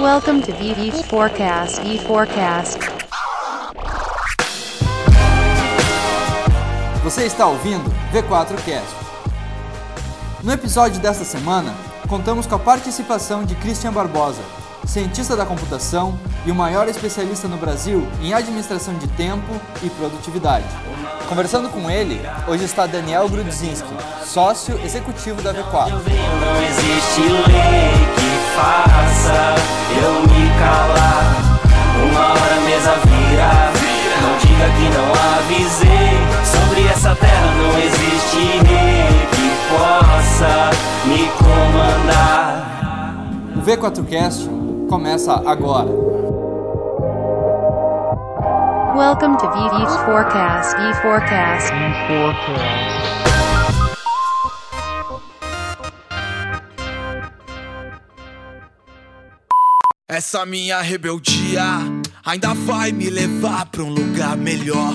Welcome to VV Forecast. E Forecast. Você está ouvindo V4Cast. No episódio desta semana, contamos com a participação de Christian Barbosa, cientista da computação e o maior especialista no Brasil em administração de tempo e produtividade. Conversando com ele, hoje está Daniel Grudzinski, sócio executivo da V4. Eu me calar. Uma hora a mesa vira. Não diga que não avisei. Sobre essa terra não existe rei que possa me comandar. O V4Cast começa agora. Welcome to VV Forecast. E Forecast. Essa minha rebeldia ainda vai me levar pra um lugar melhor.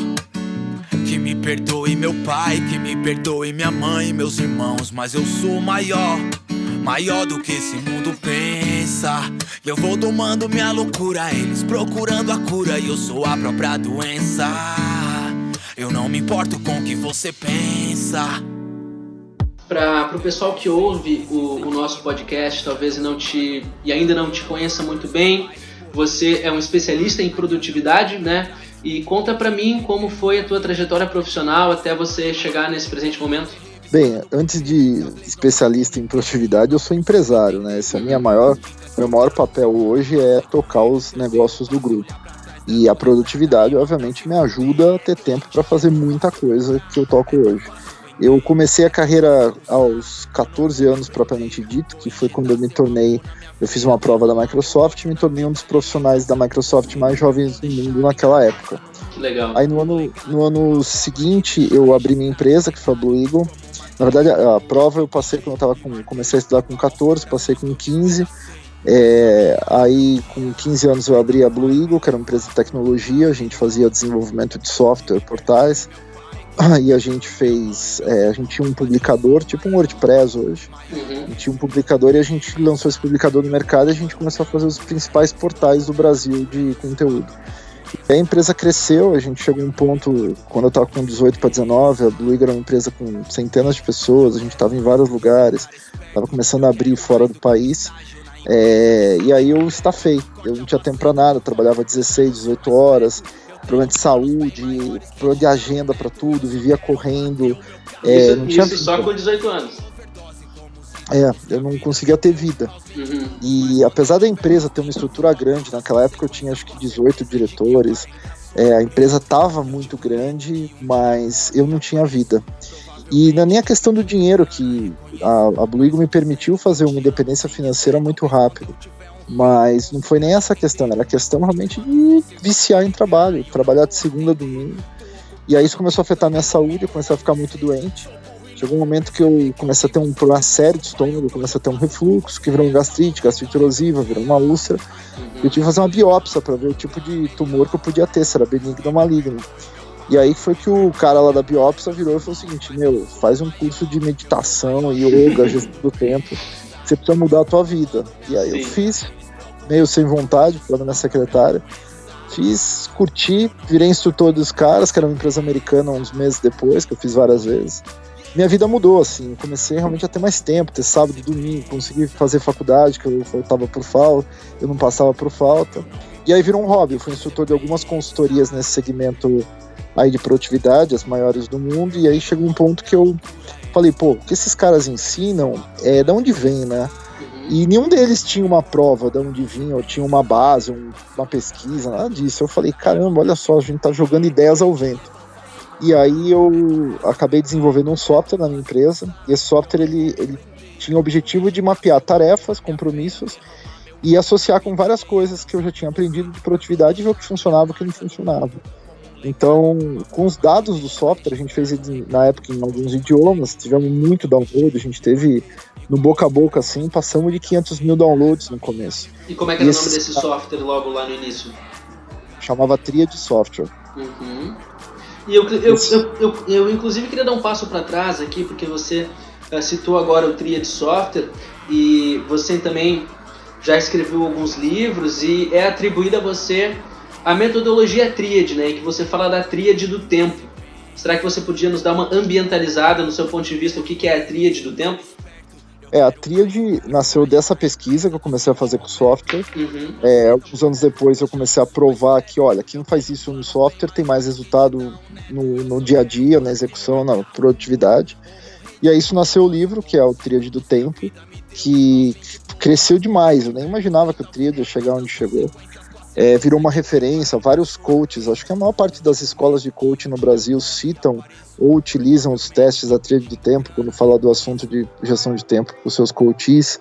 Que me perdoe meu pai, que me perdoe minha mãe, meus irmãos, mas eu sou maior, maior do que esse mundo pensa. E eu vou domando minha loucura, eles procurando a cura e eu sou a própria doença. Eu não me importo com o que você pensa. Para o pessoal que ouve o, o nosso podcast, talvez não te e ainda não te conheça muito bem, você é um especialista em produtividade, né? E conta para mim como foi a tua trajetória profissional até você chegar nesse presente momento. Bem, antes de especialista em produtividade, eu sou empresário, né? Esse é minha maior, meu maior papel hoje é tocar os negócios do grupo. E a produtividade, obviamente, me ajuda a ter tempo para fazer muita coisa que eu toco hoje. Eu comecei a carreira aos 14 anos propriamente dito, que foi quando eu me tornei, eu fiz uma prova da Microsoft e me tornei um dos profissionais da Microsoft mais jovens do mundo naquela época. Que legal. Aí no ano, no ano seguinte eu abri minha empresa, que foi a Blue Eagle. Na verdade, a, a prova eu passei quando eu tava com. Comecei a estudar com 14, passei com 15. É, aí, com 15 anos, eu abri a Blue Eagle, que era uma empresa de tecnologia. A gente fazia desenvolvimento de software, portais. E a gente fez. É, a gente tinha um publicador, tipo um WordPress hoje. Uhum. A gente tinha um publicador e a gente lançou esse publicador no mercado e a gente começou a fazer os principais portais do Brasil de conteúdo. E a empresa cresceu, a gente chegou a um ponto, quando eu estava com 18 para 19, a Blue Eagle era uma empresa com centenas de pessoas, a gente estava em vários lugares, estava começando a abrir fora do país. É, e aí eu estafei, eu não tinha tempo para nada, trabalhava 16, 18 horas, problema de saúde, problema de agenda para tudo, vivia correndo. É, isso não tinha isso só com 18 anos. É, eu não conseguia ter vida. Uhum. E apesar da empresa ter uma estrutura grande, naquela época eu tinha acho que 18 diretores, é, a empresa estava muito grande, mas eu não tinha vida. E não é nem a questão do dinheiro, que a, a Blue Eagle me permitiu fazer uma independência financeira muito rápido. Mas não foi nem essa questão, era a questão realmente de viciar em trabalho, trabalhar de segunda a domingo. E aí isso começou a afetar a minha saúde, eu comecei a ficar muito doente. Chegou um momento que eu comecei a ter um problema sério de estômago, comecei a ter um refluxo, que virou um gastrite, gastrite erosiva, virou uma úlcera. Eu tive que fazer uma biópsia para ver o tipo de tumor que eu podia ter, se era benigno ou maligno. E aí foi que o cara lá da biópsia virou e falou o seguinte, meu, faz um curso de meditação, yoga, gestão do tempo, você precisa mudar a tua vida. E aí eu Sim. fiz, meio sem vontade, falando minha secretária, fiz, curti, virei instrutor dos caras, que era uma empresa americana uns meses depois, que eu fiz várias vezes. Minha vida mudou, assim, eu comecei realmente a ter mais tempo, ter sábado e domingo, consegui fazer faculdade, que eu faltava por falta, eu não passava por falta. E aí virou um hobby, eu fui instrutor de algumas consultorias nesse segmento aí de produtividade, as maiores do mundo, e aí chegou um ponto que eu falei, pô, o que esses caras ensinam é de onde vem, né? E nenhum deles tinha uma prova de onde vinha, ou tinha uma base, um- uma pesquisa, nada disso. Eu falei, caramba, olha só, a gente tá jogando ideias ao vento. E aí eu acabei desenvolvendo um software na minha empresa, e esse software ele, ele tinha o objetivo de mapear tarefas, compromissos, e associar com várias coisas que eu já tinha aprendido de produtividade e ver o que funcionava e o que não funcionava. Então, com os dados do software, a gente fez na época em alguns idiomas, tivemos muito download, a gente teve no boca a boca assim, passamos de 500 mil downloads no começo. E como é que era Esse- o nome desse software logo lá no início? Chamava Tria de Software. Uhum. E eu, eu, eu, eu, eu, inclusive, queria dar um passo para trás aqui, porque você eh, citou agora o Tria de Software e você também já escreveu alguns livros e é atribuída a você a metodologia tríade, né, em que você fala da tríade do tempo. Será que você podia nos dar uma ambientalizada no seu ponto de vista o que é a tríade do tempo? É, a tríade nasceu dessa pesquisa que eu comecei a fazer com software. Uhum. É, alguns anos depois eu comecei a provar que, olha, quem faz isso no software tem mais resultado no, no dia a dia, na execução, na produtividade. E aí isso nasceu o livro, que é o Tríade do Tempo, que cresceu demais. Eu nem imaginava que o Tríade ia chegar onde chegou. É, virou uma referência, vários coaches, acho que a maior parte das escolas de coaching no Brasil citam ou utilizam os testes da tríade do tempo quando fala do assunto de gestão de tempo com seus coaches.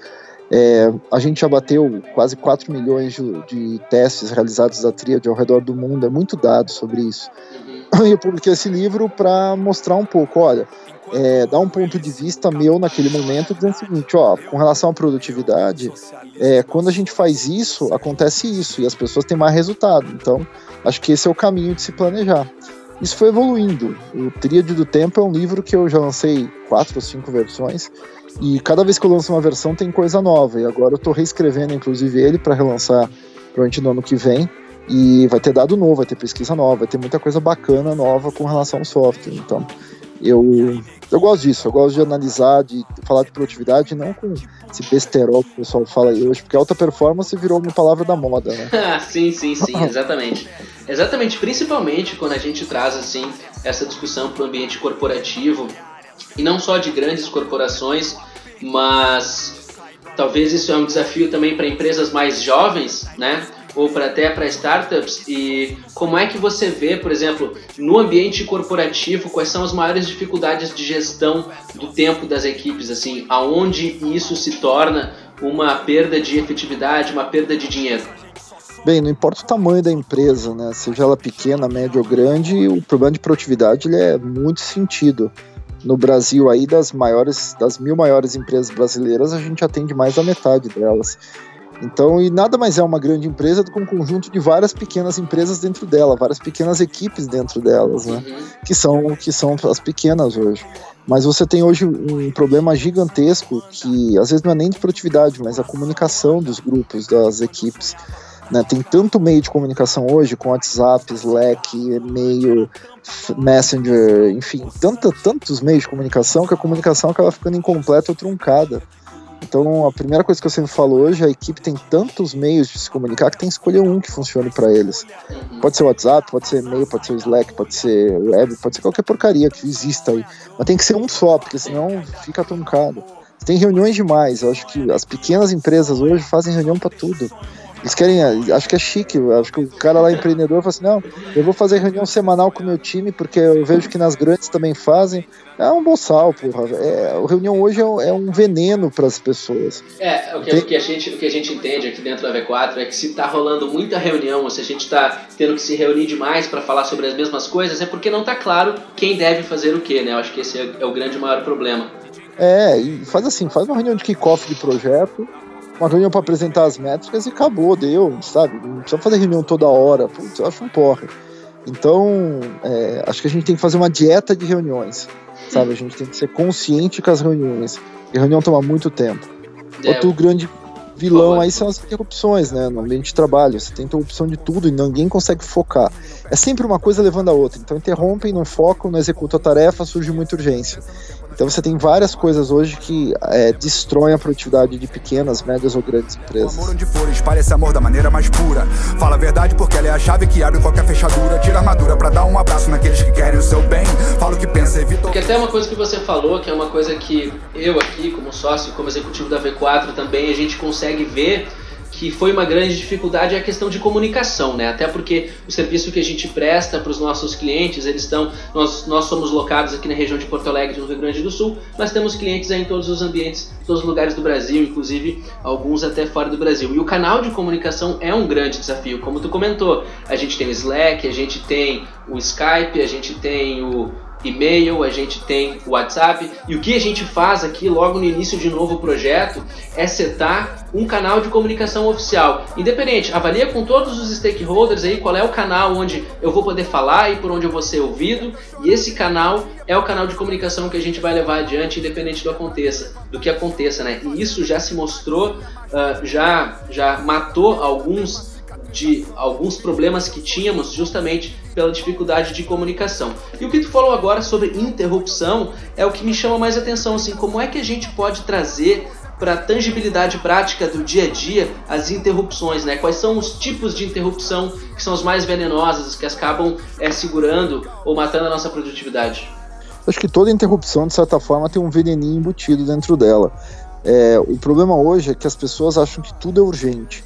É, a gente já bateu quase 4 milhões de, de, testes realizados da tríade ao redor do mundo, é muito dado sobre isso. Uhum. E eu publiquei esse livro para mostrar um pouco, olha, é, dar um ponto de vista meu naquele momento, dizendo o seguinte, ó, com relação à produtividade, é, quando a gente faz isso, acontece isso, e as pessoas têm mais resultado. Então, acho que esse é o caminho de se planejar. Isso foi evoluindo. O Tríade do Tempo é um livro que eu já lancei quatro ou cinco versões, e cada vez que eu lanço uma versão tem coisa nova, e agora eu estou reescrevendo, inclusive, ele para relançar provavelmente no ano que vem, e vai ter dado novo, vai ter pesquisa nova, vai ter muita coisa bacana nova com relação ao software. Então, eu, eu gosto disso, eu gosto de analisar, de falar de produtividade, não com esse besterol que o pessoal fala aí hoje, porque alta performance virou uma palavra da moda, né? sim, sim, sim, exatamente. Exatamente, principalmente quando a gente traz assim essa discussão para o ambiente corporativo, e não só de grandes corporações, mas talvez isso é um desafio também para empresas mais jovens, né? Ou para até para startups e como é que você vê, por exemplo, no ambiente corporativo, quais são as maiores dificuldades de gestão do tempo das equipes, assim, aonde isso se torna uma perda de efetividade, uma perda de dinheiro? Bem, não importa o tamanho da empresa, né? Seja ela pequena, média ou grande, o problema de produtividade ele é muito sentido. No Brasil, aí das maiores, das mil maiores empresas brasileiras, a gente atende mais da metade delas. Então, e nada mais é uma grande empresa do que um conjunto de várias pequenas empresas dentro dela, várias pequenas equipes dentro delas, né? Uhum. Que são que são as pequenas hoje. Mas você tem hoje um problema gigantesco que às vezes não é nem de produtividade, mas a comunicação dos grupos, das equipes. Né? Tem tanto meio de comunicação hoje, com WhatsApp, Slack, e-mail, Messenger, enfim, tanta, tantos meios de comunicação que a comunicação acaba ficando incompleta ou truncada. Então, a primeira coisa que eu sempre falo hoje, a equipe tem tantos meios de se comunicar que tem que escolher um que funcione para eles. Pode ser WhatsApp, pode ser e-mail, pode ser Slack, pode ser web, pode ser qualquer porcaria que exista aí. Mas tem que ser um só, porque senão fica truncado. Tem reuniões demais. Eu acho que as pequenas empresas hoje fazem reunião para tudo. Eles querem, acho que é chique, acho que o cara lá empreendedor fala assim, não, eu vou fazer reunião semanal com o meu time, porque eu vejo que nas grandes também fazem. É um boçal, porra. É, a reunião hoje é, é um veneno para as pessoas. É, o que, Tem- o que a gente, o que a gente entende aqui dentro da V4 é que se tá rolando muita reunião, ou se a gente tá tendo que se reunir demais para falar sobre as mesmas coisas, é porque não tá claro quem deve fazer o que, né? Eu acho que esse é, é o grande maior problema. É, e faz assim, faz uma reunião de kickoff de projeto, uma reunião para apresentar as métricas e acabou, deu, sabe? Não precisa fazer reunião toda hora, putz, eu acho um porra. Então, é, acho que a gente tem que fazer uma dieta de reuniões, sabe? A gente tem que ser consciente com as reuniões. E reunião toma muito tempo. É, Outro grande vilão aí são as interrupções, né? No ambiente de trabalho. Você tem interrupção de tudo e ninguém consegue focar. É sempre uma coisa levando a outra. Então interrompem, não focam, não executam a tarefa, surge muita urgência. Então você tem várias coisas hoje que é, destroem a produtividade de pequenas, médias ou grandes O empresas. amor onde for, espalha esse amor da maneira mais pura. Fala a verdade porque ela é a chave que abre qualquer fechadura. Tira a armadura pra dar um abraço naqueles que querem o seu bem. Fala o que pensa, evita Porque até uma coisa que você falou, que é uma coisa que eu aqui, como sócio, como executivo da V4 também, a gente consegue ver que foi uma grande dificuldade é a questão de comunicação, né? Até porque o serviço que a gente presta para os nossos clientes, eles estão, nós, nós somos locados aqui na região de Porto Alegre, no Rio Grande do Sul, mas temos clientes em todos os ambientes, todos os lugares do Brasil, inclusive alguns até fora do Brasil. E o canal de comunicação é um grande desafio, como tu comentou. A gente tem o Slack, a gente tem o Skype, a gente tem o e-mail, a gente tem WhatsApp e o que a gente faz aqui logo no início de novo projeto é setar um canal de comunicação oficial. Independente, avalia com todos os stakeholders aí qual é o canal onde eu vou poder falar e por onde eu vou ser ouvido, e esse canal é o canal de comunicação que a gente vai levar adiante, independente do aconteça, do que aconteça, né? E isso já se mostrou, uh, já já matou alguns de alguns problemas que tínhamos justamente pela dificuldade de comunicação. E o que tu falou agora sobre interrupção é o que me chama mais atenção, assim, como é que a gente pode trazer para a tangibilidade prática do dia a dia as interrupções, né? Quais são os tipos de interrupção que são as mais venenosas, que acabam é, segurando ou matando a nossa produtividade? Acho que toda interrupção, de certa forma, tem um veneninho embutido dentro dela. É, o problema hoje é que as pessoas acham que tudo é urgente.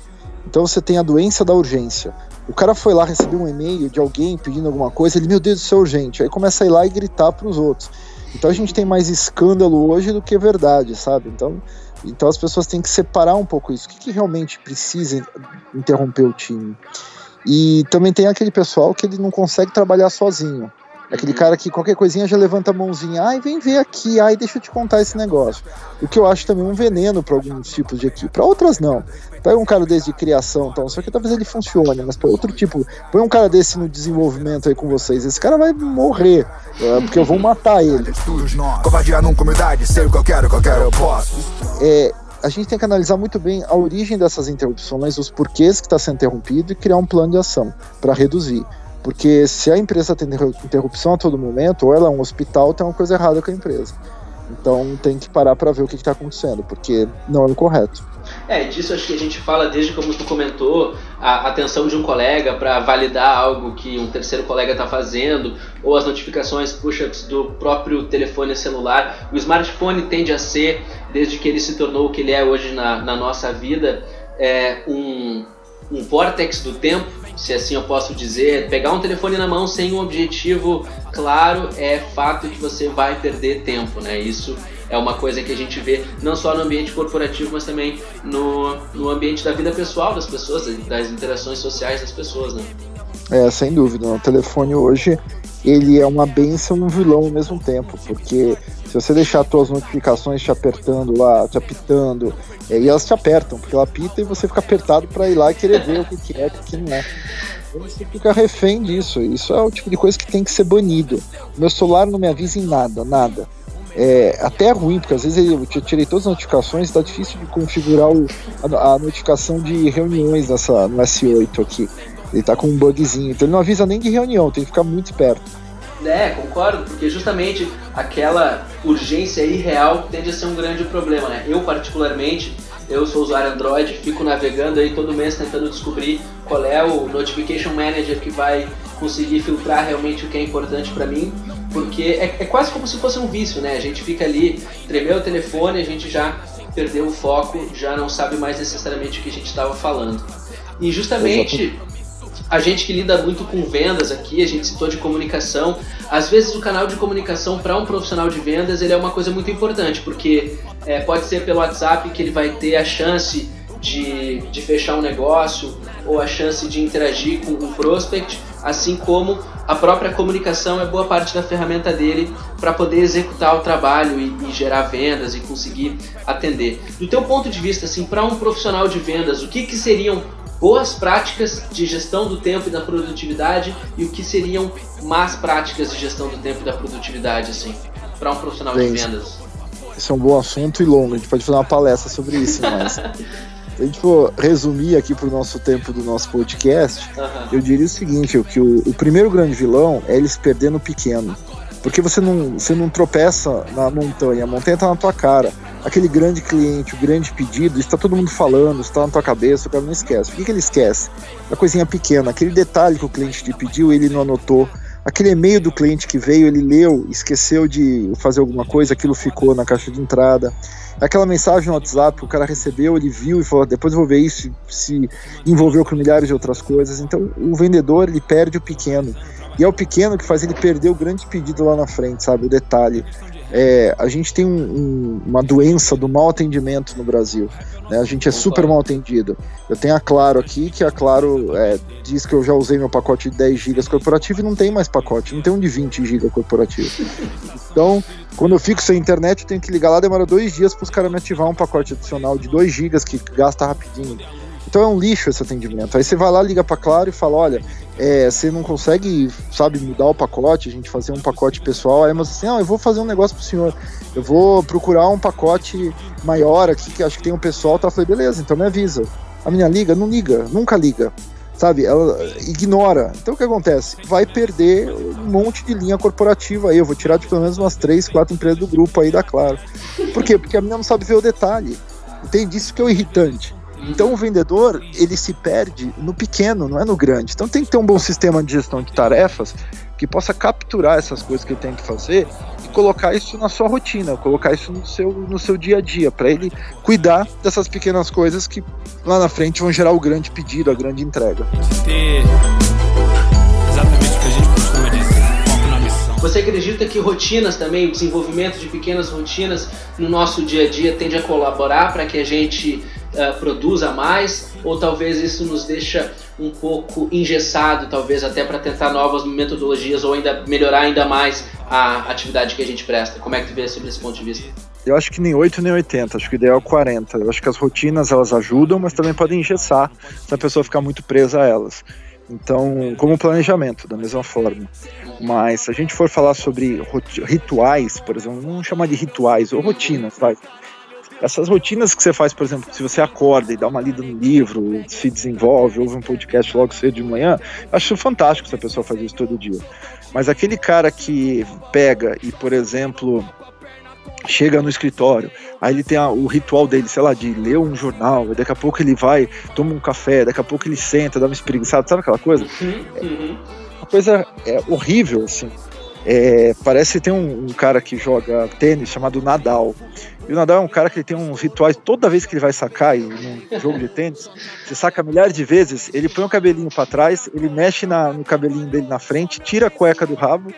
Então você tem a doença da urgência. O cara foi lá receber um e-mail de alguém pedindo alguma coisa, ele, meu Deus, isso é urgente. Aí começa a ir lá e gritar para os outros. Então a gente tem mais escândalo hoje do que verdade, sabe? Então, então as pessoas têm que separar um pouco isso. O que, que realmente precisa interromper o time? E também tem aquele pessoal que ele não consegue trabalhar sozinho. Aquele cara que qualquer coisinha já levanta a mãozinha, ai, vem ver aqui, ai, deixa eu te contar esse negócio. O que eu acho também um veneno para alguns tipos de equipe, para outras não. Pega um cara desse de criação, então, só que talvez ele funcione, mas para outro tipo, põe um cara desse no desenvolvimento aí com vocês, esse cara vai morrer, é, porque eu vou matar ele. Covardia nunca humildade, sei o que eu quero, o que eu quero eu posso. É, a gente tem que analisar muito bem a origem dessas interrupções, os porquês que está sendo interrompido e criar um plano de ação para reduzir. Porque se a empresa tem interrupção a todo momento, ou ela é um hospital, tem uma coisa errada com a empresa. Então tem que parar para ver o que está acontecendo, porque não é o correto. É, disso acho que a gente fala desde como tu comentou, a atenção de um colega para validar algo que um terceiro colega está fazendo, ou as notificações push-ups do próprio telefone celular. O smartphone tende a ser, desde que ele se tornou o que ele é hoje na, na nossa vida, é um, um vortex do tempo se assim eu posso dizer, pegar um telefone na mão sem um objetivo claro é fato que você vai perder tempo, né? Isso é uma coisa que a gente vê não só no ambiente corporativo, mas também no, no ambiente da vida pessoal das pessoas, das interações sociais das pessoas, né? É, sem dúvida. O telefone hoje ele é uma benção e um vilão ao mesmo tempo, porque se você deixar as notificações te apertando lá, te apitando, é, e elas te apertam, porque ela apita e você fica apertado para ir lá e querer ver o que, que é o que não é. Então você fica refém disso. Isso é o tipo de coisa que tem que ser banido. Meu celular não me avisa em nada, nada. É até ruim, porque às vezes eu tirei todas as notificações, está difícil de configurar o, a, a, notificação de reuniões nessa, no S8 aqui. Ele tá com um bugzinho, então ele não avisa nem de reunião, tem que ficar muito perto. É, concordo, porque justamente aquela urgência irreal tende a ser um grande problema, né? Eu, particularmente, eu sou usuário Android, fico navegando aí todo mês tentando descobrir qual é o Notification Manager que vai conseguir filtrar realmente o que é importante para mim, porque é, é, quase como se fosse um vício, né? A gente fica ali, tremeu o telefone, a gente já perdeu o foco, já não sabe mais necessariamente o que a gente estava falando. E justamente a gente que lida muito com vendas aqui, a gente citou de comunicação. Às vezes o canal de comunicação para um profissional de vendas ele é uma coisa muito importante, porque é, pode ser pelo WhatsApp que ele vai ter a chance de, de fechar um negócio ou a chance de interagir com um prospect, assim como a própria comunicação é boa parte da ferramenta dele para poder executar o trabalho e, e, gerar vendas e conseguir atender. Do teu ponto de vista, assim, para um profissional de vendas, o que, que seriam boas práticas de gestão do tempo e da produtividade e o que seriam más práticas de gestão do tempo e da produtividade, assim, para um profissional Bem, de vendas? Esse é um bom assunto e longo, a gente pode fazer uma palestra sobre isso, mas se a gente for resumir aqui para o nosso tempo do nosso podcast, uhum. eu diria o seguinte, que o, o primeiro grande vilão é eles perdendo pequeno. Porque você não, você não tropeça na montanha, a montanha está na tua cara. Aquele grande cliente, o grande pedido, está todo mundo falando, está na tua cabeça, o cara não esquece. O que, que ele esquece? A coisinha pequena, aquele detalhe que o cliente te pediu, ele não anotou. Aquele e-mail do cliente que veio, ele leu, esqueceu de fazer alguma coisa, aquilo ficou na caixa de entrada. Aquela mensagem no WhatsApp que o cara recebeu, ele viu e falou: depois eu vou ver isso, se envolveu com milhares de outras coisas. Então o vendedor ele perde o pequeno. E é o pequeno que faz ele perder o grande pedido lá na frente, sabe? O detalhe. É, a gente tem um, um, uma doença do mau atendimento no Brasil. Né? A gente é super mal atendido. Eu tenho a Claro aqui, que a Claro é, diz que eu já usei meu pacote de 10 GB corporativo e não tem mais pacote, não tem um de 20 GB corporativo. Então, quando eu fico sem internet, eu tenho que ligar lá, demora dois dias para os caras me ativar um pacote adicional de 2 GB que gasta rapidinho. Então é um lixo esse atendimento. Aí você vai lá, liga para Claro e fala: olha, é, você não consegue, sabe, mudar o pacote, a gente fazer um pacote pessoal. Aí mas assim: ah, eu vou fazer um negócio pro senhor. Eu vou procurar um pacote maior aqui, que acho que tem um pessoal. Tá? Eu falei: beleza, então me avisa. A minha liga, não liga, nunca liga. Sabe, ela ignora. Então o que acontece? Vai perder um monte de linha corporativa aí. Eu vou tirar de pelo menos umas três, quatro empresas do grupo aí da Claro. Por quê? Porque a menina não sabe ver o detalhe. Entende? Isso que é o irritante. Então o vendedor, ele se perde no pequeno, não é no grande. Então tem que ter um bom sistema de gestão de tarefas que possa capturar essas coisas que ele tem que fazer e colocar isso na sua rotina, colocar isso no seu, no seu dia a dia, para ele cuidar dessas pequenas coisas que lá na frente vão gerar o grande pedido, a grande entrega. Você acredita que rotinas também, desenvolvimento de pequenas rotinas no nosso dia a dia tende a colaborar para que a gente uh, produza mais? Ou talvez isso nos deixa um pouco engessado, talvez até para tentar novas metodologias ou ainda melhorar ainda mais a atividade que a gente presta? Como é que tu vê sobre esse ponto de vista? Eu acho que nem 8 nem 80, acho que o ideal é 40. Eu acho que as rotinas elas ajudam, mas também podem engessar se a pessoa ficar muito presa a elas. Então, como planejamento, da mesma forma. Mas se a gente for falar sobre rituais, por exemplo, vamos chamar de rituais ou rotinas, vai. Essas rotinas que você faz, por exemplo, se você acorda e dá uma lida no livro, se desenvolve, ouve um podcast logo cedo de manhã, acho fantástico se a pessoa faz isso todo dia. Mas aquele cara que pega e, por exemplo, chega no escritório, aí ele tem a, o ritual dele, sei lá, de ler um jornal, daqui a pouco ele vai, toma um café, daqui a pouco ele senta, dá uma espreguiçada, sabe aquela coisa? Uhum, uhum. Uma coisa é, horrível, assim. É, parece que tem um, um, cara que joga tênis chamado Nadal. E o Nadal é um cara que tem uns rituais toda vez que ele vai sacar em um jogo de tênis. Você saca milhares de vezes, ele põe o cabelinho para trás, ele mexe na, no cabelinho dele na frente, tira a cueca do rabo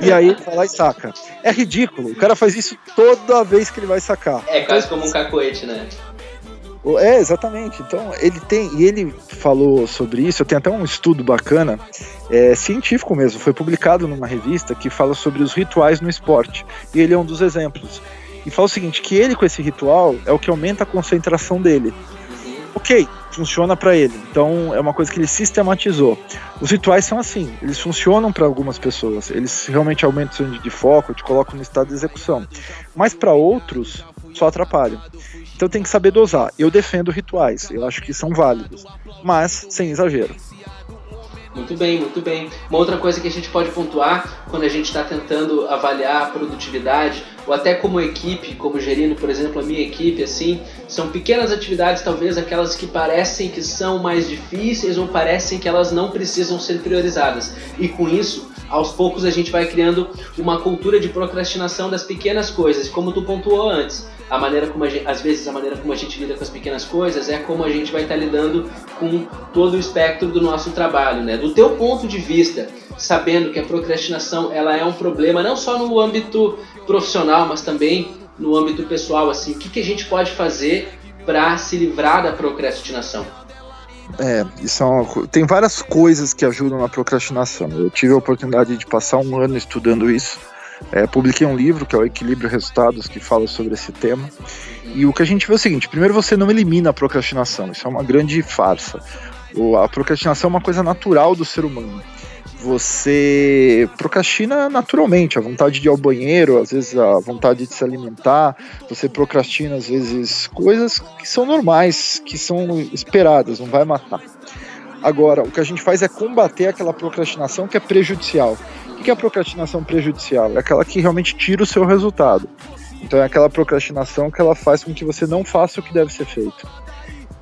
e aí ele vai lá e saca. É ridículo. O cara faz isso toda vez que ele vai sacar. É quase como um cacoete, né? É, exatamente. Então, ele tem, e ele falou sobre isso, eu tenho até um estudo bacana, é, científico mesmo, foi publicado numa revista que fala sobre os rituais no esporte. E ele é um dos exemplos. E fala o seguinte, que ele com esse ritual é o que aumenta a concentração dele. Ok, funciona para ele. Então é uma coisa que ele sistematizou. Os rituais são assim, eles funcionam para algumas pessoas, eles realmente aumentam o de foco, te colocam no estado de execução. Mas para outros, só atrapalham. Então tem que saber dosar. Eu defendo rituais, eu acho que são válidos, mas sem exagero. Muito bem, muito bem. Uma outra coisa que a gente pode pontuar quando a gente está tentando avaliar a produtividade, ou até como equipe, como gerindo, por exemplo, a minha equipe, assim, são pequenas atividades, talvez aquelas que parecem que são mais difíceis ou parecem que elas não precisam ser priorizadas. E com isso, aos poucos a gente vai criando uma cultura de procrastinação das pequenas coisas, como tu pontuou antes a maneira como a gente, às vezes a maneira como a gente lida com as pequenas coisas é como a gente vai estar lidando com todo o espectro do nosso trabalho, né? Do teu ponto de vista, sabendo que a procrastinação ela é um problema não só no âmbito profissional, mas também no âmbito pessoal, assim, o que, que a gente pode fazer para se livrar da procrastinação? É, isso é tem várias coisas que ajudam na procrastinação. Eu tive a oportunidade de passar um ano estudando isso é, publiquei um livro que é o Equilíbrio Resultados, que fala sobre esse tema. E o que a gente vê é o seguinte: primeiro, você não elimina a procrastinação, isso é uma grande farsa. A procrastinação é uma coisa natural do ser humano. Você procrastina naturalmente, a vontade de ir ao banheiro, às vezes a vontade de se alimentar, você procrastina às vezes coisas que são normais, que são esperadas, não vai matar. Agora, o que a gente faz é combater aquela procrastinação que é prejudicial. O que é a procrastinação prejudicial? É aquela que realmente tira o seu resultado. Então é aquela procrastinação que ela faz com que você não faça o que deve ser feito.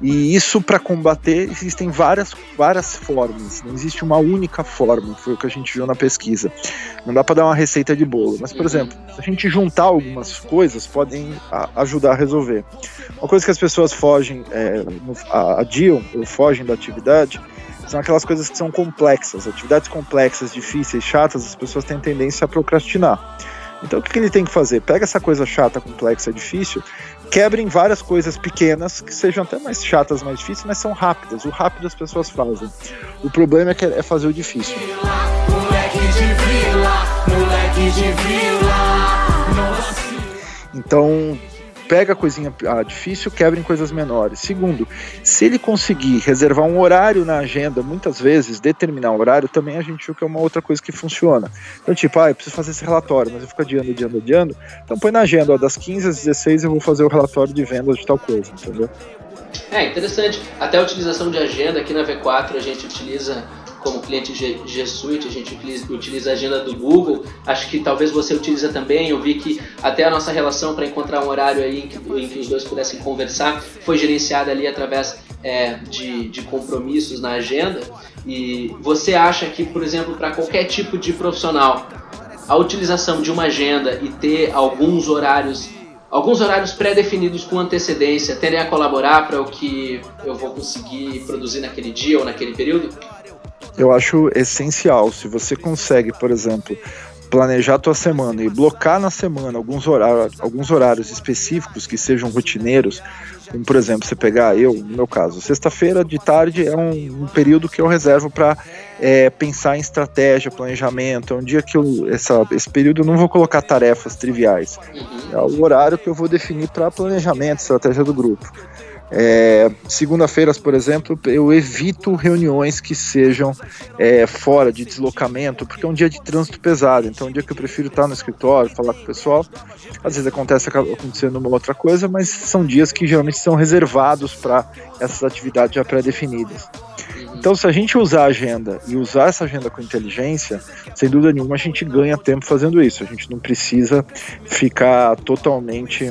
E isso para combater existem várias, várias formas, não existe uma única forma, foi o que a gente viu na pesquisa. Não dá para dar uma receita de bolo, mas por uhum. exemplo, se a gente juntar algumas coisas, podem ajudar a resolver. Uma coisa que as pessoas fogem, é, adiam ou fogem da atividade são aquelas coisas que são complexas, atividades complexas, difíceis, chatas, as pessoas têm tendência a procrastinar. Então o que, que ele tem que fazer? Pega essa coisa chata, complexa, difícil, quebra em várias coisas pequenas, que sejam até mais chatas, mais difíceis, mas são rápidas. O rápido as pessoas fazem. O problema é, que é fazer o difícil. Então, pega a coisinha ah, difícil, quebra em coisas menores. Segundo, se ele conseguir reservar um horário na agenda, muitas vezes, determinar um horário, também a gente viu que é uma outra coisa que funciona. Então, tipo, ah, eu preciso fazer esse relatório, mas eu fico adiando, adiando, adiando. Então põe na agenda, ó, das 15 às 16 eu vou fazer o relatório de vendas de tal coisa, entendeu? É interessante. Até a utilização de agenda aqui na V4 a gente utiliza como cliente G, Suite, a gente utiliza, utiliza a agenda do Google. Acho que talvez você utiliza também. Eu vi que até a nossa relação para encontrar um horário aí em que, em que, os dois pudessem conversar foi gerenciada ali através é, de, de compromissos na agenda. E você acha que, por exemplo, para qualquer tipo de profissional, a utilização de uma agenda e ter alguns horários alguns horários pré-definidos com antecedência tendem a colaborar para o que eu vou conseguir produzir naquele dia ou naquele período? Eu acho essencial. Se você consegue, por exemplo, planejar a tua semana e blocar na semana alguns horários, alguns horários específicos que sejam rotineiros, como por exemplo, você pegar eu, no meu caso, sexta-feira de tarde é um, um, período que eu reservo para é, pensar em estratégia, planejamento. É um dia que eu, essa, esse período eu não vou colocar tarefas triviais. É o horário que eu vou definir para planejamento, estratégia do grupo. É, Segunda-feiras, por exemplo, eu evito reuniões que sejam é, fora de deslocamento, porque é um dia de trânsito pesado. Então, é um dia que eu prefiro estar no escritório, falar com o pessoal. Às vezes acontece acontecendo uma outra coisa, mas são dias que geralmente são reservados para essas atividades já pré-definidas. Então, se a gente usar a agenda e usar essa agenda com inteligência, sem dúvida nenhuma a gente ganha tempo fazendo isso. A gente não precisa ficar totalmente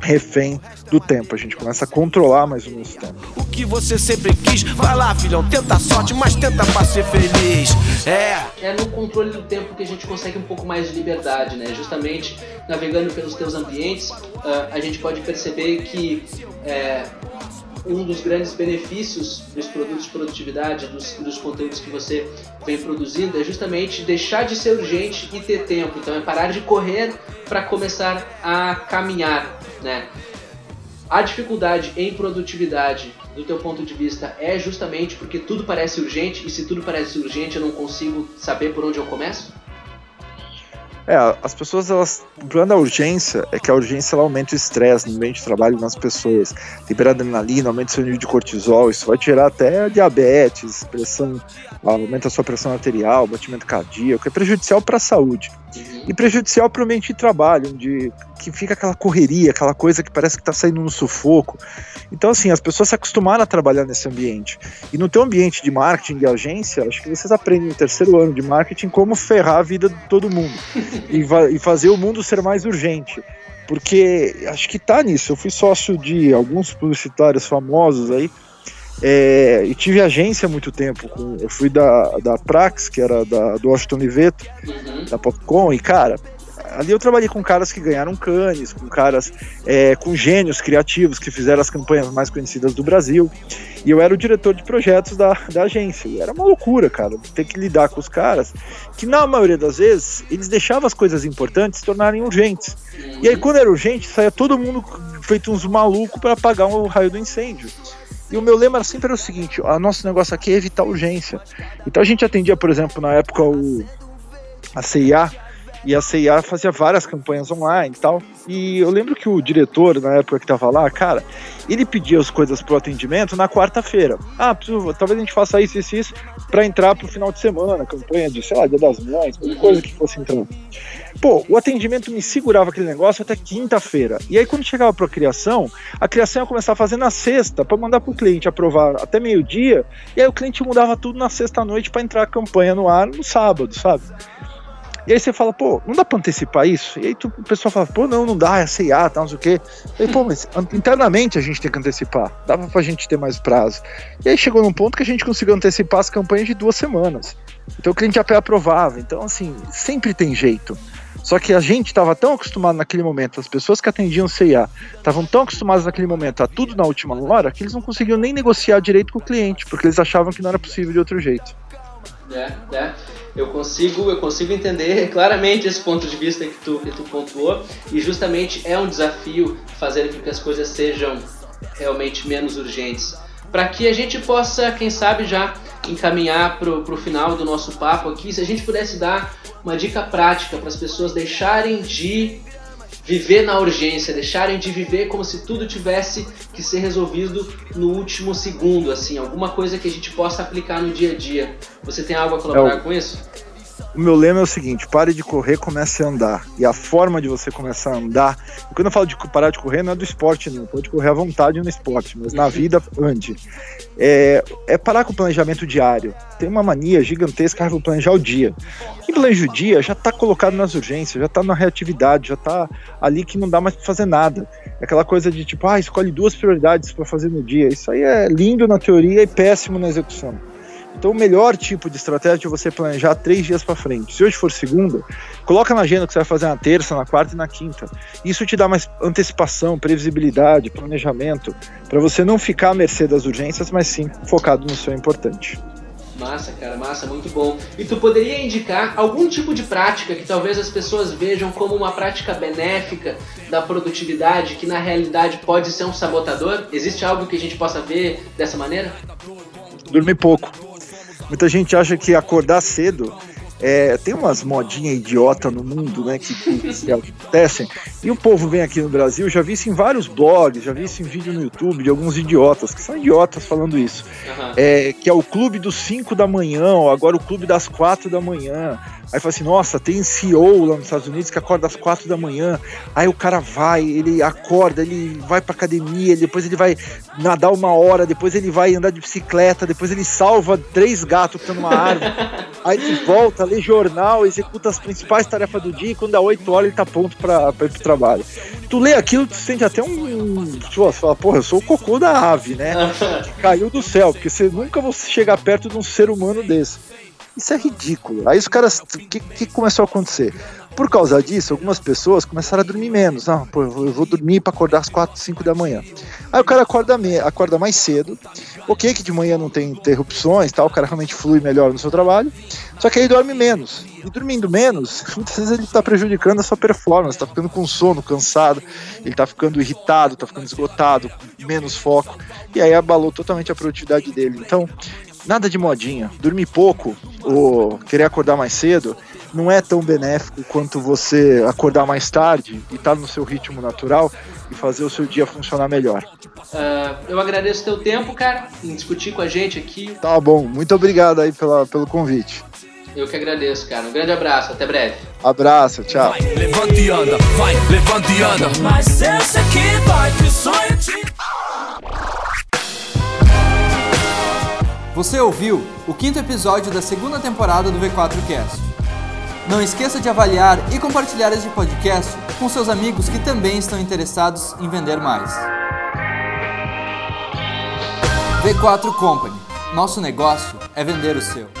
refém do tempo. A gente começa a controlar mais o nosso tempo. O que você sempre quis, vai lá, filhão, tenta a sorte, mas tenta pra ser feliz. É. É no controle do tempo que a gente consegue um pouco mais de liberdade, né? Justamente navegando pelos teus ambientes, uh, a gente pode perceber que é, um dos grandes benefícios dos produtos de produtividade, dos, dos conteúdos que você vem produzindo, é justamente deixar de ser urgente e ter tempo. Então é parar de correr para começar a caminhar, né? A dificuldade em produtividade, do teu ponto de vista, é justamente porque tudo parece urgente e se tudo parece urgente eu não consigo saber por onde eu começo? É, as pessoas, elas, o problema da urgência é que a urgência ela aumenta o estresse no ambiente de trabalho nas pessoas. Libera adrenalina, aumenta o seu nível de cortisol, isso vai tirar até diabetes, pressão, aumenta a sua pressão arterial, batimento cardíaco, é prejudicial para a saúde. E prejudicial para o ambiente de trabalho, onde que fica aquela correria, aquela coisa que parece que está saindo no sufoco. Então, assim, as pessoas se acostumaram a trabalhar nesse ambiente. E no teu ambiente de marketing de agência, acho que vocês aprendem no terceiro ano de marketing como ferrar a vida de todo mundo e, e fazer o mundo ser mais urgente porque acho que tá nisso. Eu fui sócio de alguns publicitários famosos aí. É, e tive agência há muito tempo. Com, eu fui da, da Prax, que era da, do Washington Liveto, uhum. da Popcom, e cara, ali eu trabalhei com caras que ganharam canes, com caras é, com gênios criativos que fizeram as campanhas mais conhecidas do Brasil. E eu era o diretor de projetos da, da agência. E era uma loucura, cara, ter que lidar com os caras que, na maioria das vezes, eles deixavam as coisas importantes se tornarem urgentes. E aí, quando era urgente, saía todo mundo feito uns malucos para apagar o raio do incêndio. E o meu lema sempre era o seguinte: o nosso negócio aqui é evitar urgência. Então a gente atendia, por exemplo, na época o, a CIA e a CIA fazia várias campanhas online e tal. E eu lembro que o diretor, na época que tava lá, cara, ele pedia as coisas pro atendimento na quarta-feira. Ah, preciso, talvez a gente faça isso, isso, isso, pra entrar pro final de semana, campanha de, sei lá, Dia das Mães, qualquer coisa que fosse entrando. Pô, o atendimento me segurava aquele negócio até quinta-feira. E aí, quando chegava pra criação, a criação ia começar a fazer na sexta, para mandar pro cliente aprovar até meio-dia, e aí o cliente mudava tudo na sexta-noite para entrar a campanha no ar no sábado, sabe? E aí você fala, pô, não dá pra antecipar isso? E aí tu, o pessoal fala, pô, não, não dá, é CIA, tá, não sei o quê. E aí, pô, mas internamente a gente tem que antecipar, dava pra gente ter mais prazo. E aí chegou num ponto que a gente conseguiu antecipar as campanhas de duas semanas. Então o cliente até aprovava. Então, assim, sempre tem jeito. Só que a gente estava tão acostumado naquele momento, as pessoas que atendiam CIA estavam tão acostumadas naquele momento a tudo na última hora, que eles não conseguiam nem negociar direito com o cliente, porque eles achavam que não era possível de outro jeito. É, é. Eu consigo, eu consigo entender claramente esse ponto de vista que tu, que tu pontuou e justamente é um desafio fazer com que as coisas sejam realmente menos urgentes. Para que a gente possa, quem sabe, já encaminhar para o final do nosso papo aqui, se a gente pudesse dar uma dica prática para as pessoas deixarem de viver na urgência, deixarem de viver como se tudo tivesse que ser resolvido no último segundo, assim, alguma coisa que a gente possa aplicar no dia a dia. Você tem algo a colaborar é o... com isso? O meu lema é o seguinte: pare de correr, comece a andar. E a forma de você começar a andar. Quando eu falo de parar de correr, não é do esporte, não. Pode correr à vontade no esporte, mas na vida, ande. É, é parar com o planejamento diário. Tem uma mania gigantesca, vou planejar o dia. Quem planeja o dia já está colocado nas urgências, já está na reatividade, já está ali que não dá mais para fazer nada. É aquela coisa de tipo, ah, escolhe duas prioridades para fazer no dia. Isso aí é lindo na teoria e péssimo na execução. Então, o melhor tipo de estratégia é você planejar três dias para frente. Se hoje for segunda, coloca na agenda que você vai fazer na terça, na quarta e na quinta. Isso te dá mais antecipação, previsibilidade, planejamento, para você não ficar à mercê das urgências, mas sim focado no seu importante. Massa, cara, massa, muito bom. E tu poderia indicar algum tipo de prática que talvez as pessoas vejam como uma prática benéfica da produtividade, que na realidade pode ser um sabotador? Existe algo que a gente possa ver dessa maneira? Dormir pouco Muita gente acha que acordar cedo é, tem umas modinhas idiota no mundo, né, que, que, que, acontecem. E o povo vem aqui no Brasil, já vi isso em vários blogs, já vi isso em vídeo no YouTube de alguns idiotas, que são idiotas falando isso. Uhum. É, que é o clube dos 5 da manhã, ou agora o clube das 4 da manhã. Aí fala assim, nossa, tem CEO lá nos Estados Unidos que acorda às quatro da manhã. Aí o cara vai, ele acorda, ele vai pra academia, depois ele vai nadar uma hora, depois ele vai andar de bicicleta, depois ele salva três gatos que estão numa árvore. aí ele volta, lê jornal, executa as principais tarefas do dia e quando dá oito horas ele tá pronto pra, pra ir pro trabalho. Tu lê aquilo, tu sente até um. Tipo, você fala, porra, eu sou o cocô da ave, né? que caiu do céu, porque você nunca vai chegar perto de um ser humano desse. Isso é ridículo. Aí os caras. O que, que começou a acontecer? Por causa disso, algumas pessoas começaram a dormir menos. Ah, pô, eu vou dormir para acordar às 4, 5 da manhã. Aí o cara acorda, me, acorda mais cedo. Ok, que de manhã não tem interrupções, tal, o cara realmente flui melhor no seu trabalho. Só que aí dorme menos. E dormindo menos, muitas vezes ele está prejudicando a sua performance, está ficando com sono, cansado, ele está ficando irritado, está ficando esgotado, menos foco. E aí abalou totalmente a produtividade dele. Então, nada de modinha. Dormir pouco ou querer acordar mais cedo não é tão benéfico quanto você acordar mais tarde e estar tá no seu ritmo natural e fazer o seu dia funcionar melhor. Uh, eu agradeço o teu tempo, cara, em discutir com a gente aqui. Tá bom, muito obrigado aí pela, pelo convite. Eu que agradeço, cara. Um grande abraço, até breve. Abraço, tchau. Vai, levanta e anda, vai, levanta e anda. Mas esse aqui vai que sonho te... Você ouviu o quinto episódio da segunda temporada do V4Cast. Não esqueça de avaliar e compartilhar este podcast com seus amigos que também estão interessados em vender mais. V4 Company. Nosso negócio é vender o seu.